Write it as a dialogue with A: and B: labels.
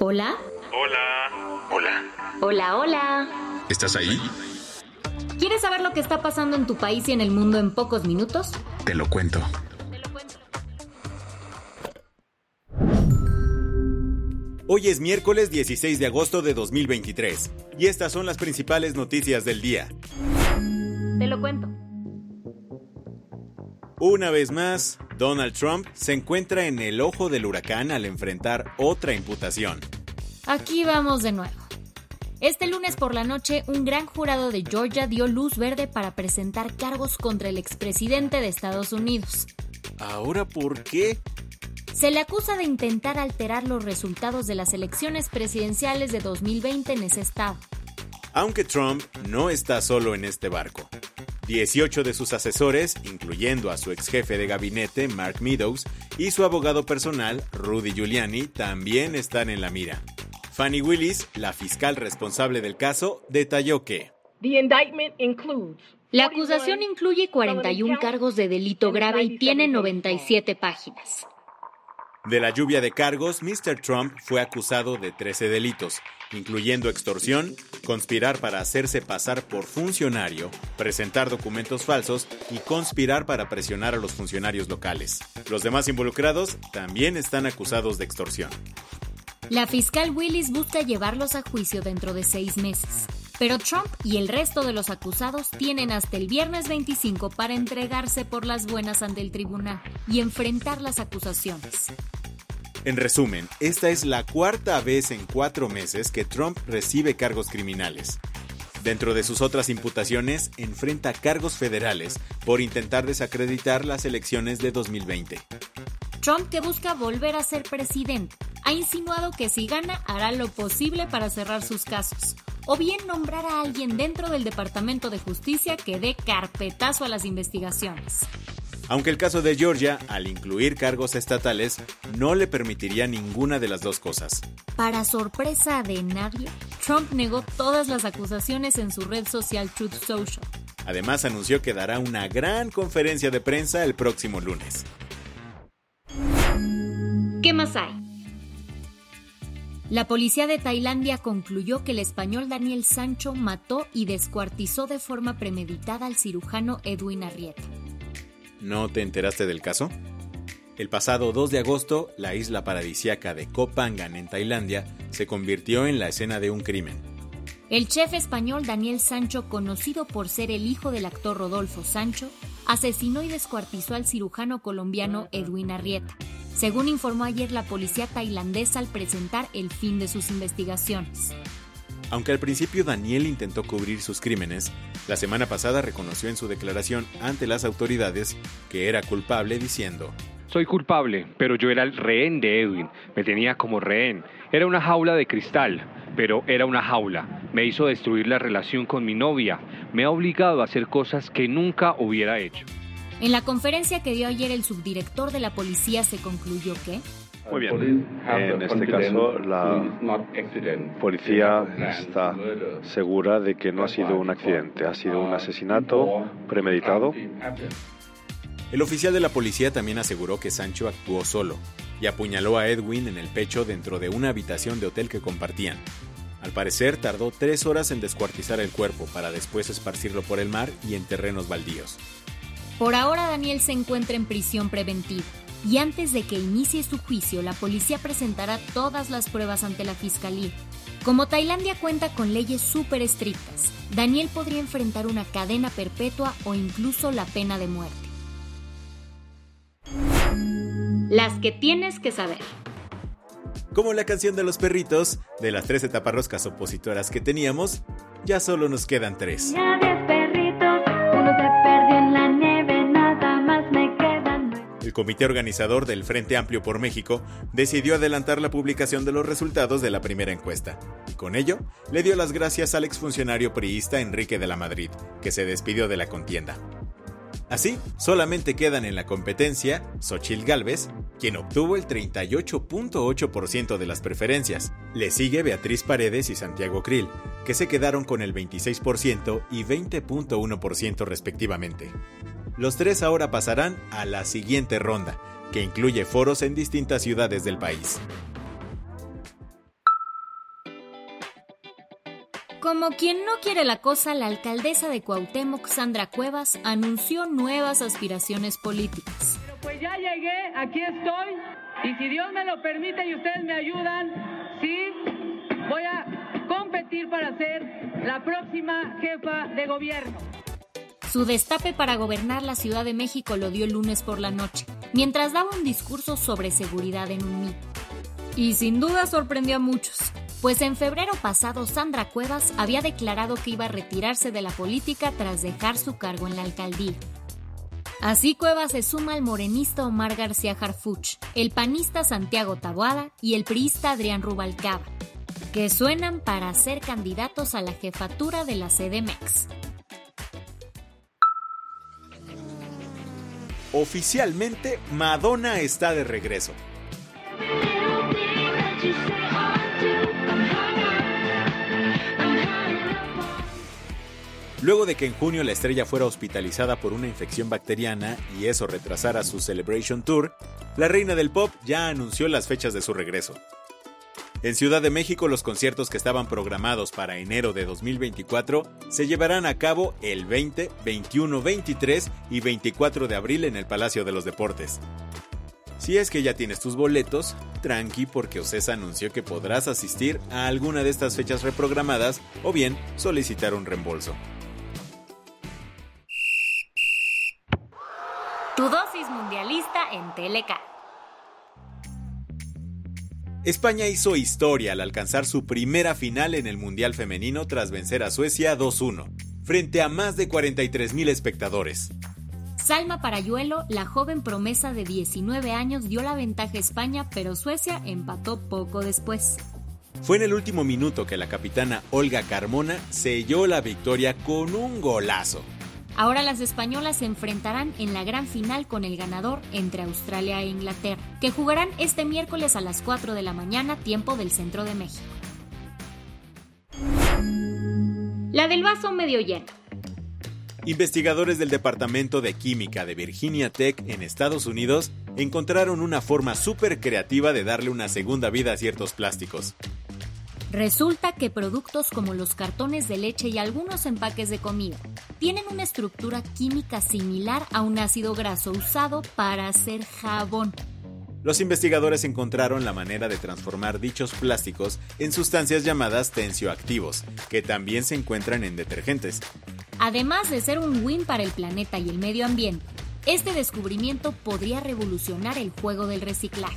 A: Hola.
B: Hola. Hola.
A: Hola, hola.
B: ¿Estás ahí?
A: ¿Quieres saber lo que está pasando en tu país y en el mundo en pocos minutos?
B: Te lo cuento.
C: Hoy es miércoles 16 de agosto de 2023 y estas son las principales noticias del día.
A: Te lo cuento.
C: Una vez más, Donald Trump se encuentra en el ojo del huracán al enfrentar otra imputación.
A: Aquí vamos de nuevo. Este lunes por la noche, un gran jurado de Georgia dio luz verde para presentar cargos contra el expresidente de Estados Unidos.
C: ¿Ahora por qué?
A: Se le acusa de intentar alterar los resultados de las elecciones presidenciales de 2020 en ese estado.
C: Aunque Trump no está solo en este barco. 18 de sus asesores, incluyendo a su ex jefe de gabinete, Mark Meadows, y su abogado personal, Rudy Giuliani, también están en la mira. Fanny Willis, la fiscal responsable del caso, detalló que
A: La acusación incluye 41 cargos de delito grave y tiene 97 páginas.
C: De la lluvia de cargos, Mr. Trump fue acusado de 13 delitos, incluyendo extorsión, conspirar para hacerse pasar por funcionario, presentar documentos falsos y conspirar para presionar a los funcionarios locales. Los demás involucrados también están acusados de extorsión.
A: La fiscal Willis busca llevarlos a juicio dentro de seis meses. Pero Trump y el resto de los acusados tienen hasta el viernes 25 para entregarse por las buenas ante el tribunal y enfrentar las acusaciones.
C: En resumen, esta es la cuarta vez en cuatro meses que Trump recibe cargos criminales. Dentro de sus otras imputaciones, enfrenta cargos federales por intentar desacreditar las elecciones de 2020.
A: Trump, que busca volver a ser presidente, ha insinuado que si gana hará lo posible para cerrar sus casos, o bien nombrar a alguien dentro del Departamento de Justicia que dé carpetazo a las investigaciones.
C: Aunque el caso de Georgia, al incluir cargos estatales, no le permitiría ninguna de las dos cosas.
A: Para sorpresa de nadie, Trump negó todas las acusaciones en su red social Truth Social.
C: Además, anunció que dará una gran conferencia de prensa el próximo lunes.
A: ¿Qué más hay? La policía de Tailandia concluyó que el español Daniel Sancho mató y descuartizó de forma premeditada al cirujano Edwin Arrieta.
C: ¿No te enteraste del caso? El pasado 2 de agosto, la isla paradisiaca de Koh Phangan en Tailandia se convirtió en la escena de un crimen.
A: El chef español Daniel Sancho, conocido por ser el hijo del actor Rodolfo Sancho, asesinó y descuartizó al cirujano colombiano Edwin Arrieta, según informó ayer la policía tailandesa al presentar el fin de sus investigaciones.
C: Aunque al principio Daniel intentó cubrir sus crímenes, la semana pasada reconoció en su declaración ante las autoridades que era culpable diciendo,
D: Soy culpable, pero yo era el rehén de Edwin. Me tenía como rehén. Era una jaula de cristal, pero era una jaula. Me hizo destruir la relación con mi novia. Me ha obligado a hacer cosas que nunca hubiera hecho.
A: En la conferencia que dio ayer el subdirector de la policía se concluyó que
D: Muy bien.
E: En este caso, la policía está segura de que no ha sido un accidente, ha sido un asesinato premeditado.
C: El oficial de la policía también aseguró que Sancho actuó solo y apuñaló a Edwin en el pecho dentro de una habitación de hotel que compartían. Al parecer tardó tres horas en descuartizar el cuerpo para después esparcirlo por el mar y en terrenos baldíos.
A: Por ahora Daniel se encuentra en prisión preventiva y antes de que inicie su juicio la policía presentará todas las pruebas ante la fiscalía. Como Tailandia cuenta con leyes súper estrictas, Daniel podría enfrentar una cadena perpetua o incluso la pena de muerte. Las que tienes que saber.
C: Como la canción de los perritos, de las 13 taparroscas opositoras que teníamos, ya solo nos quedan tres.
F: Ya
C: comité organizador del Frente Amplio por México decidió adelantar la publicación de los resultados de la primera encuesta, con ello le dio las gracias al exfuncionario priista Enrique de la Madrid, que se despidió de la contienda. Así, solamente quedan en la competencia Xochil Gálvez, quien obtuvo el 38.8% de las preferencias. Le sigue Beatriz Paredes y Santiago Krill, que se quedaron con el 26% y 20.1% respectivamente. Los tres ahora pasarán a la siguiente ronda, que incluye foros en distintas ciudades del país.
A: Como quien no quiere la cosa, la alcaldesa de Cuauhtémoc, Sandra Cuevas, anunció nuevas aspiraciones políticas.
F: Pero pues ya llegué, aquí estoy, y si Dios me lo permite y ustedes me ayudan, sí, voy a competir para ser la próxima jefa de gobierno.
A: Su destape para gobernar la Ciudad de México lo dio el lunes por la noche, mientras daba un discurso sobre seguridad en un mito. Y sin duda sorprendió a muchos, pues en febrero pasado Sandra Cuevas había declarado que iba a retirarse de la política tras dejar su cargo en la alcaldía. Así Cuevas se suma al morenista Omar García Harfuch, el panista Santiago Taboada y el priista Adrián Rubalcaba, que suenan para ser candidatos a la jefatura de la CDMEX.
C: Oficialmente, Madonna está de regreso. Luego de que en junio la estrella fuera hospitalizada por una infección bacteriana y eso retrasara su Celebration Tour, la reina del pop ya anunció las fechas de su regreso. En Ciudad de México los conciertos que estaban programados para enero de 2024 se llevarán a cabo el 20, 21, 23 y 24 de abril en el Palacio de los Deportes. Si es que ya tienes tus boletos, tranqui porque Ocesa anunció que podrás asistir a alguna de estas fechas reprogramadas o bien solicitar un reembolso.
A: Tu dosis mundialista en Teleca.
C: España hizo historia al alcanzar su primera final en el Mundial Femenino tras vencer a Suecia 2-1, frente a más de 43.000 espectadores.
A: Salma Parayuelo, la joven promesa de 19 años, dio la ventaja a España, pero Suecia empató poco después.
C: Fue en el último minuto que la capitana Olga Carmona selló la victoria con un golazo.
A: Ahora las españolas se enfrentarán en la gran final con el ganador entre Australia e Inglaterra, que jugarán este miércoles a las 4 de la mañana, tiempo del centro de México. La del vaso medio lleno.
C: Investigadores del Departamento de Química de Virginia Tech en Estados Unidos encontraron una forma súper creativa de darle una segunda vida a ciertos plásticos.
A: Resulta que productos como los cartones de leche y algunos empaques de comida tienen una estructura química similar a un ácido graso usado para hacer jabón.
C: Los investigadores encontraron la manera de transformar dichos plásticos en sustancias llamadas tensioactivos, que también se encuentran en detergentes.
A: Además de ser un win para el planeta y el medio ambiente, este descubrimiento podría revolucionar el juego del reciclaje.